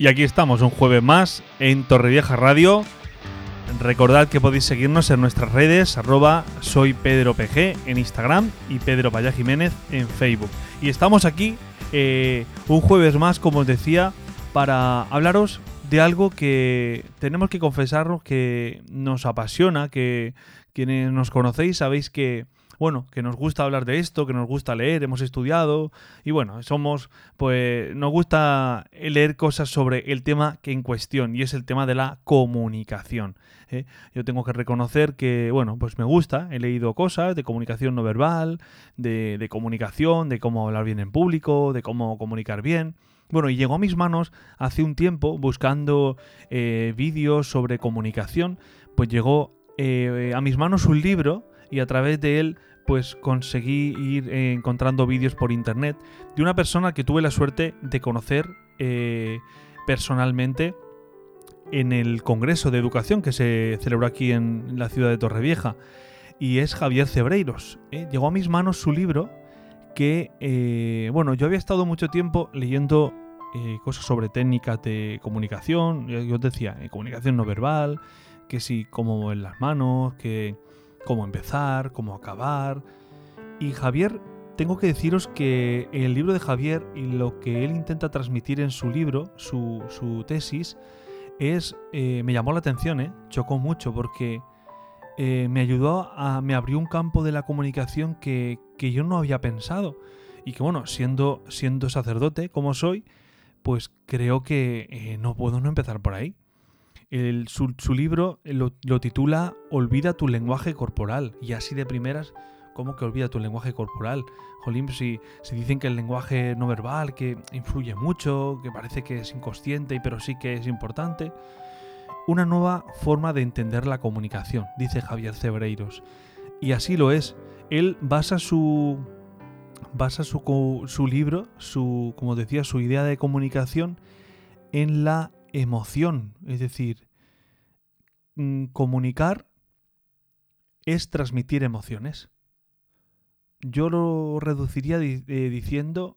Y aquí estamos, un jueves más en Torrevieja Radio. Recordad que podéis seguirnos en nuestras redes, arroba soy Pedro en Instagram y Pedro Paya Jiménez en Facebook. Y estamos aquí eh, un jueves más, como os decía, para hablaros de algo que tenemos que confesarnos que nos apasiona, que quienes nos conocéis sabéis que, bueno, que nos gusta hablar de esto, que nos gusta leer, hemos estudiado y bueno, somos, pues nos gusta leer cosas sobre el tema que en cuestión y es el tema de la comunicación. ¿eh? Yo tengo que reconocer que, bueno, pues me gusta, he leído cosas de comunicación no verbal, de, comunicación, de cómo hablar bien en público, de cómo comunicar bien. Bueno, y llegó a mis manos hace un tiempo buscando eh, vídeos sobre comunicación, pues llegó eh, a mis manos un libro y a través de él pues conseguí ir eh, encontrando vídeos por internet de una persona que tuve la suerte de conocer eh, personalmente en el Congreso de Educación que se celebró aquí en la ciudad de Torrevieja y es Javier Cebreiros. ¿eh? Llegó a mis manos su libro que, bueno, yo había estado mucho tiempo leyendo cosas sobre técnicas de comunicación, yo os decía, comunicación no verbal, que si cómo mover las manos, que cómo empezar, cómo acabar. Y Javier, tengo que deciros que el libro de Javier y lo que él intenta transmitir en su libro, su, su tesis, es, eh, me llamó la atención, ¿eh? chocó mucho porque eh, me ayudó a, me abrió un campo de la comunicación que, que yo no había pensado y que bueno, siendo, siendo sacerdote como soy, pues creo que eh, no puedo no empezar por ahí. El- su, libro lo, lo titula Olvida tu lenguaje corporal y así de primeras, ¿cómo que olvida tu lenguaje corporal? Jolín, si, si dicen que el lenguaje no verbal, que influye mucho, que parece que es inconsciente, pero sí que es importante. Una nueva forma de entender la comunicación, dice Javier Cebreiros. Y así lo es. Él basa su, basa su, su libro, su, como decía, su idea de comunicación en la emoción. Es decir, mm, comunicar es transmitir emociones. Yo lo reduciría eh, diciendo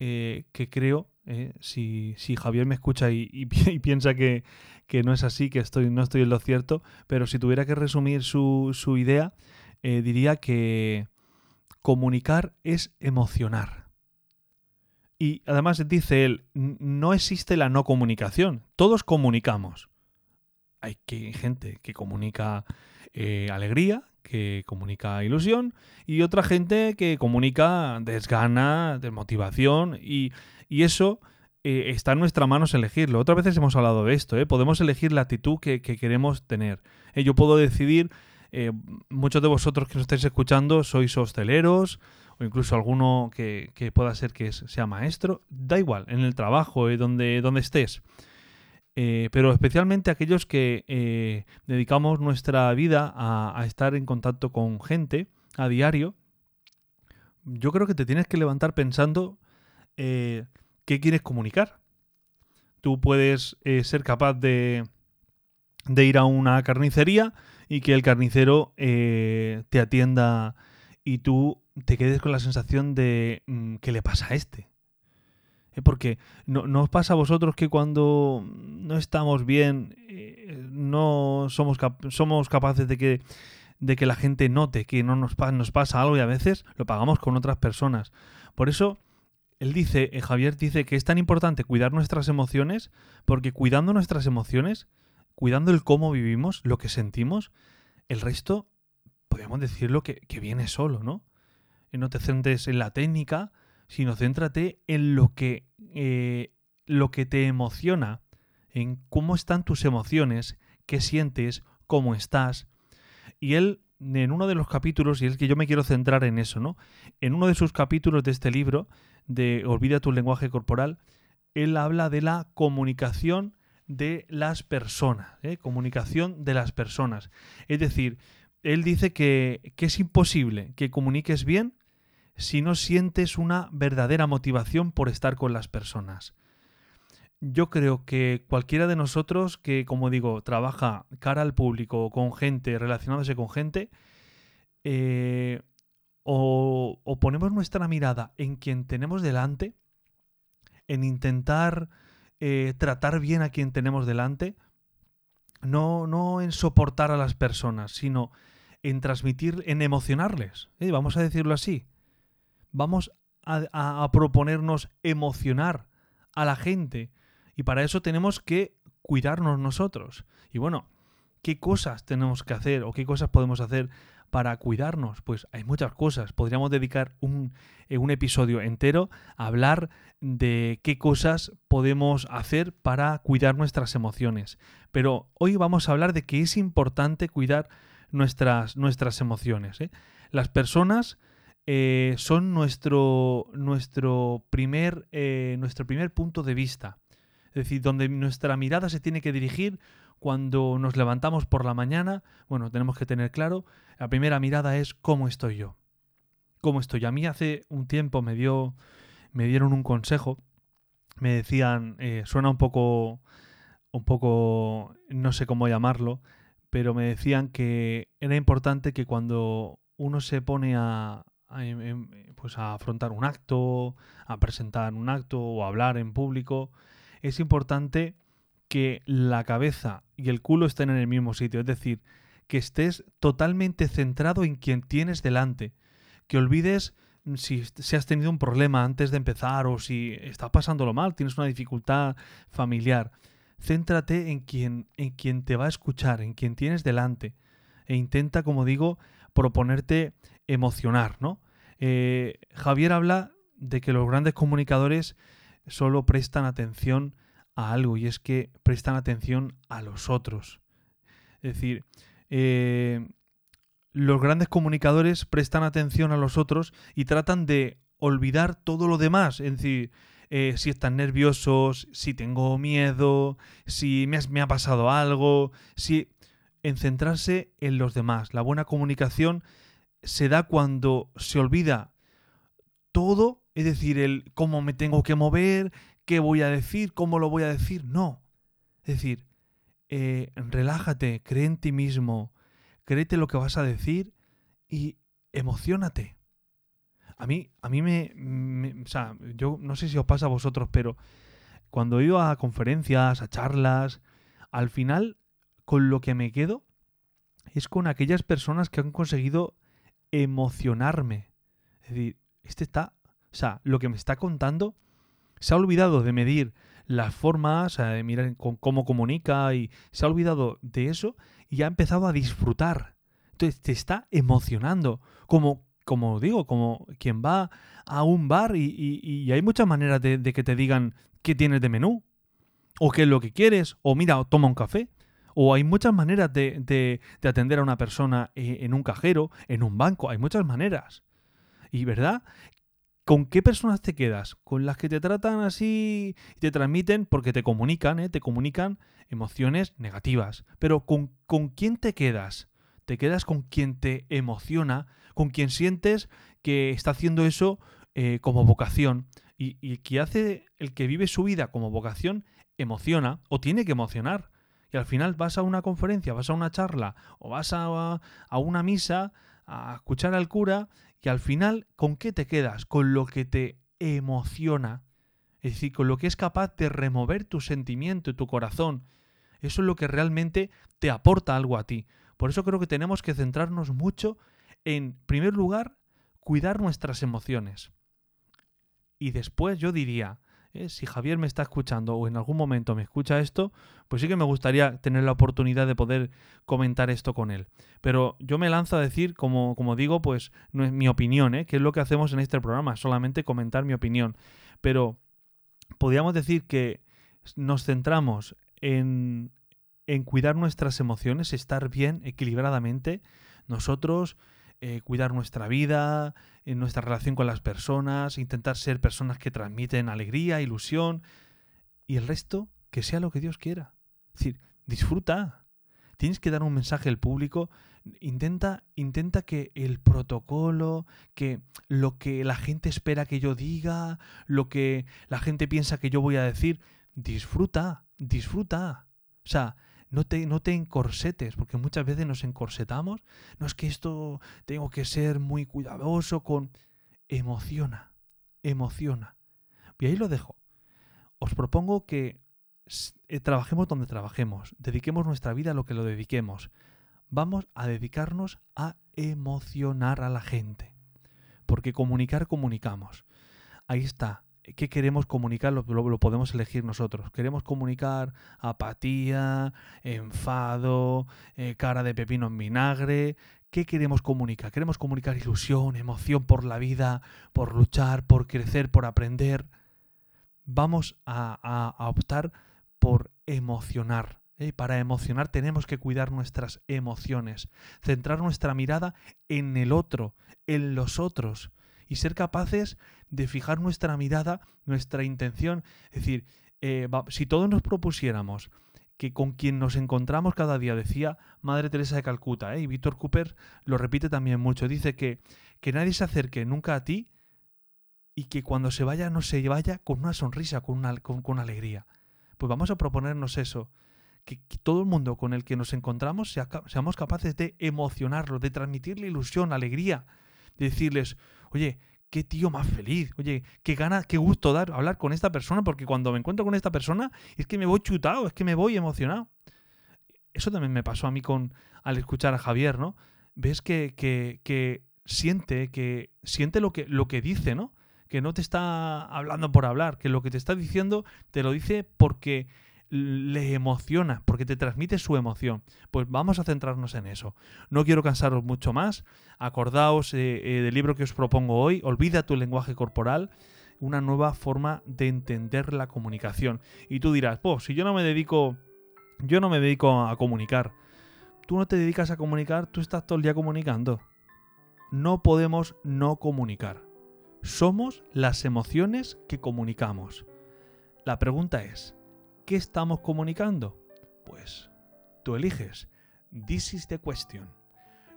eh, que creo, eh, si, si Javier me escucha y, y pi- y piensa que, que no es así, que estoy, no estoy en lo cierto, pero si tuviera que resumir su, su idea, diría que comunicar es emocionar. Y además dice él, "N- no existe la no comunicación, todos comunicamos. Hay que, gente que comunica eh, alegría, que comunica ilusión, y otra gente que comunica desgana, desmotivación, y, y eso eh, está en nuestras manos elegirlo. Otras veces hemos hablado de esto, ¿eh? podemos elegir la actitud que, que queremos tener. Eh, yo puedo decidir, eh, muchos de vosotros que nos estáis escuchando sois hosteleros, o incluso alguno que, pueda ser que sea maestro, da igual, en el trabajo, eh, donde, donde estés. Eh, pero especialmente aquellos que eh, dedicamos nuestra vida a, estar en contacto con gente a diario, yo creo que te tienes que levantar pensando qué quieres comunicar. Tú puedes ser capaz de, de ir a una carnicería y que el carnicero eh, te atienda y tú te quedes con la sensación de mm, ¿qué le pasa a este? Porque no, ¿no os pasa a vosotros que cuando no estamos bien eh, no somos, somos capaces de que, de que la gente note que no nos, nos pasa algo y a veces lo pagamos con otras personas? Por eso, él dice, eh, Javier dice que es tan importante cuidar nuestras emociones porque cuidando nuestras emociones, cuidando el cómo vivimos, lo que sentimos, el resto, podríamos decirlo que, viene solo, ¿no? No te centres en la técnica, sino céntrate en lo que, eh, lo que te emociona, en cómo están tus emociones, qué sientes, cómo estás. Y él, en uno de los capítulos, y es que yo me quiero centrar en eso, ¿no? En uno de sus capítulos de este libro, de Olvida tu lenguaje corporal, él habla de la comunicación de las personas, ¿eh? comunicación de las personas. Es decir, él dice que, que es imposible que comuniques bien si no sientes una verdadera motivación por estar con las personas. Yo creo que cualquiera de nosotros que, como digo, trabaja cara al público, con gente, relacionándose con gente, eh, o, o ponemos nuestra mirada en quien tenemos delante, en intentar eh, tratar bien a quien tenemos delante, no, no en soportar a las personas, sino en transmitir, en emocionarles. ¿eh? Vamos a decirlo así. Vamos a, proponernos emocionar a la gente. Y para eso tenemos que cuidarnos nosotros. Y bueno, ¿qué cosas tenemos que hacer o qué cosas podemos hacer para cuidarnos? Pues hay muchas cosas. Podríamos dedicar un, eh, un episodio entero a hablar de qué cosas podemos hacer para cuidar nuestras emociones. Pero hoy vamos a hablar de que es importante cuidar nuestras, emociones. ¿eh? Las personas eh, son nuestro, primer, nuestro primer punto de vista. Es decir, donde nuestra mirada se tiene que dirigir cuando nos levantamos por la mañana. Bueno, tenemos que tener claro, la primera mirada es cómo estoy yo. ¿Cómo estoy? A mí hace un tiempo me dio, me dieron un consejo. Me decían, eh, suena un poco, un poco, no sé cómo llamarlo, pero me decían que era importante que cuando uno se pone a, a, em- em, pues a afrontar un acto, a presentar un acto o a hablar en público, es importante que la cabeza y el culo estén en el mismo sitio, es decir, que estés totalmente centrado en quien tienes delante, que olvides si, si has tenido un problema antes de empezar o si estás pasándolo mal, tienes una dificultad familiar. Céntrate en quien, en quien te va a escuchar, en quien tienes delante. E intenta, como digo, proponerte emocionar, ¿no? Eh, Javier habla de que los grandes comunicadores solo prestan atención a algo y es que prestan atención a los otros. Es decir, eh, los grandes comunicadores prestan atención a los otros y tratan de olvidar todo lo demás. Es decir, eh, si están nerviosos, si tengo miedo, si me, ha pasado algo, si en centrarse en los demás. La buena comunicación se da cuando se olvida todo, es decir, el cómo me tengo que mover, qué voy a decir, cómo lo voy a decir. No. Es decir, eh, relájate, cree en ti mismo, créete lo que vas a decir y emocionate. A mí, a mí me, me- O sea, yo no sé si os pasa a vosotros, pero cuando iba a conferencias, a charlas, al final, con lo que me quedo es con aquellas personas que han conseguido emocionarme. Es decir, este está. O sea, lo que me está contando se ha olvidado de medir las formas, de mirar cómo comunica y se ha olvidado de eso y ha empezado a disfrutar. Entonces te está emocionando. Como, como digo, como quien va a un bar y, hay muchas maneras de, que te digan qué tienes de menú, o qué es lo que quieres, o mira, toma un café. O hay muchas maneras de, de- de atender a una persona eh, en un cajero, en un banco. Hay muchas maneras. Y verdad, ¿con qué personas te quedas? Con las que te tratan así y te transmiten, porque te comunican, ¿eh? te comunican emociones negativas. Pero ¿con, ¿con quién te quedas? Te quedas con quien te emociona, con quien sientes que está haciendo eso eh, como vocación. Y, y que hace el que vive su vida como vocación, emociona o tiene que emocionar. Y al final vas a una conferencia, vas a una charla o vas a, a una misa a escuchar al cura y al final, ¿con qué te quedas? Con lo que te emociona. Es decir, con lo que es capaz de remover tu sentimiento y tu corazón. Eso es lo que realmente te aporta algo a ti. Por eso creo que tenemos que centrarnos mucho en, en primer lugar, cuidar nuestras emociones. Y después yo diría, eh, si Javier me está escuchando o en algún momento me escucha esto, pues sí que me gustaría tener la oportunidad de poder comentar esto con él. Pero yo me lanzo a decir, como, como digo, pues no es mi opinión, ¿eh? que es lo que hacemos en este programa, solamente comentar mi opinión. Pero podríamos decir que nos centramos en, en cuidar nuestras emociones, estar bien equilibradamente, nosotros eh, cuidar nuestra vida, en nuestra relación con las personas, intentar ser personas que transmiten alegría, ilusión, y el resto, que sea lo que Dios quiera. Es decir, disfruta, tienes que dar un mensaje al público, intenta, intenta que el protocolo, que lo que la gente espera que yo diga, lo que la gente piensa que yo voy a decir, disfruta, disfruta. O sea, no te, no te encorsetes, porque muchas veces nos encorsetamos. No es que esto tengo que ser muy cuidadoso con... Emociona, emociona. Y ahí lo dejo. Os propongo que eh, trabajemos donde trabajemos, dediquemos nuestra vida a lo que lo dediquemos. Vamos a dedicarnos a emocionar a la gente. Porque comunicar, comunicamos. Ahí está. ¿Qué queremos comunicar? Lo, lo- podemos elegir nosotros. Queremos comunicar apatía, enfado, eh, cara de pepino en vinagre. ¿Qué queremos comunicar? Queremos comunicar ilusión, emoción por la vida, por luchar, por crecer, por aprender. Vamos a, a- optar por emocionar. ¿eh? Para emocionar tenemos que cuidar nuestras emociones, centrar nuestra mirada en el otro, en los otros, y ser capaces de fijar nuestra mirada, nuestra intención. Es decir, eh, si todos nos propusiéramos que con quien nos encontramos cada día, decía Madre Teresa de Calcuta, ¿eh? y Víctor Cooper lo repite también mucho, dice que, que nadie se acerque nunca a ti y que cuando se vaya no se vaya con una sonrisa, con una, con, alegría. Pues vamos a proponernos eso, que, todo el mundo con el que nos encontramos sea seamos capaces de emocionarlo, de transmitirle ilusión, alegría, de decirles, oye, qué tío más feliz, oye, qué gana, qué gusto dar hablar con esta persona, porque cuando me encuentro con esta persona es que me voy chutado, es que me voy emocionado. Eso también me pasó a mí con al escuchar a Javier, ¿no? Ves que, que, que siente, que siente lo que, lo que dice, ¿no? Que no te está hablando por hablar, que lo que te está diciendo te lo dice porque le emociona, porque te transmite su emoción. Pues vamos a centrarnos en eso. No quiero cansaros mucho más. Acordaos eh, eh, del libro que os propongo hoy, Olvida tu lenguaje corporal, una nueva forma de entender la comunicación. Y tú dirás, pues si yo no me dedico, yo no me dedico a comunicar. Tú no te dedicas a comunicar, tú estás todo el día comunicando. No podemos no comunicar. Somos las emociones que comunicamos. La pregunta es, ¿qué estamos comunicando? Pues tú eliges. This is the question.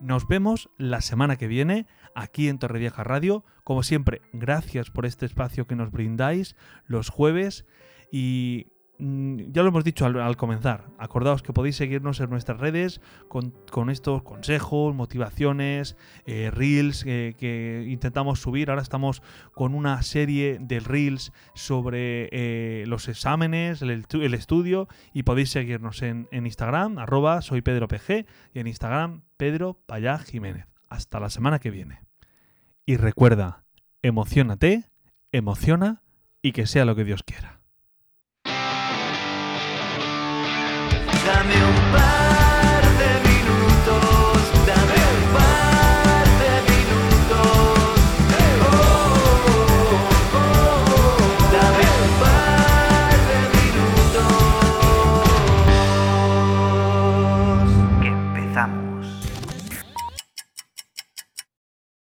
Nos vemos la semana que viene aquí en Torrevieja Radio. Como siempre, gracias por este espacio que nos brindáis los jueves y ya lo hemos dicho al, comenzar. Acordaos que podéis seguirnos en nuestras redes con, estos consejos, motivaciones, eh, reels eh, que intentamos subir. Ahora estamos con una serie de reels sobre eh, los exámenes, el, estu- el estudio y podéis seguirnos en, Instagram, arroba soy Pedro y en Instagram Pedro Payá Jiménez. Hasta la semana que viene. Y recuerda, emocionate, emociona y que sea lo que Dios quiera. Corta meu braço.